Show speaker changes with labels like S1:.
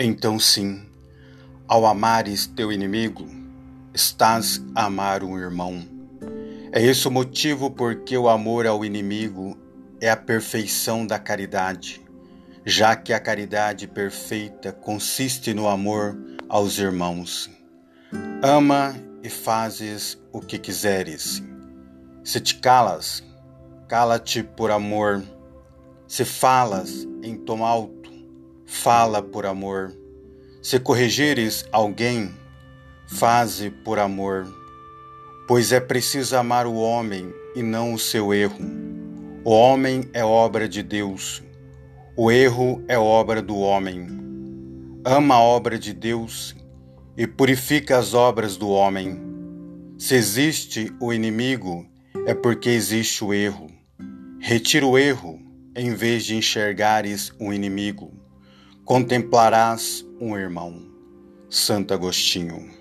S1: Então, sim, ao amares teu inimigo, estás a amar um irmão. É esse o motivo porque o amor ao inimigo é a perfeição da caridade, já que a caridade perfeita consiste no amor aos irmãos. Ama e fazes o que quiseres. Se te calas, cala-te por amor. Se falas em tom alto, fala por amor. Se corrigires alguém, faze por amor. Pois é preciso amar o homem e não o seu erro. O homem é obra de Deus, o erro é obra do homem. Ama a obra de Deus e purifica as obras do homem. Se existe o inimigo, é porque existe o erro. Retira o erro em vez de enxergares um inimigo. Contemplarás um irmão. Santo Agostinho.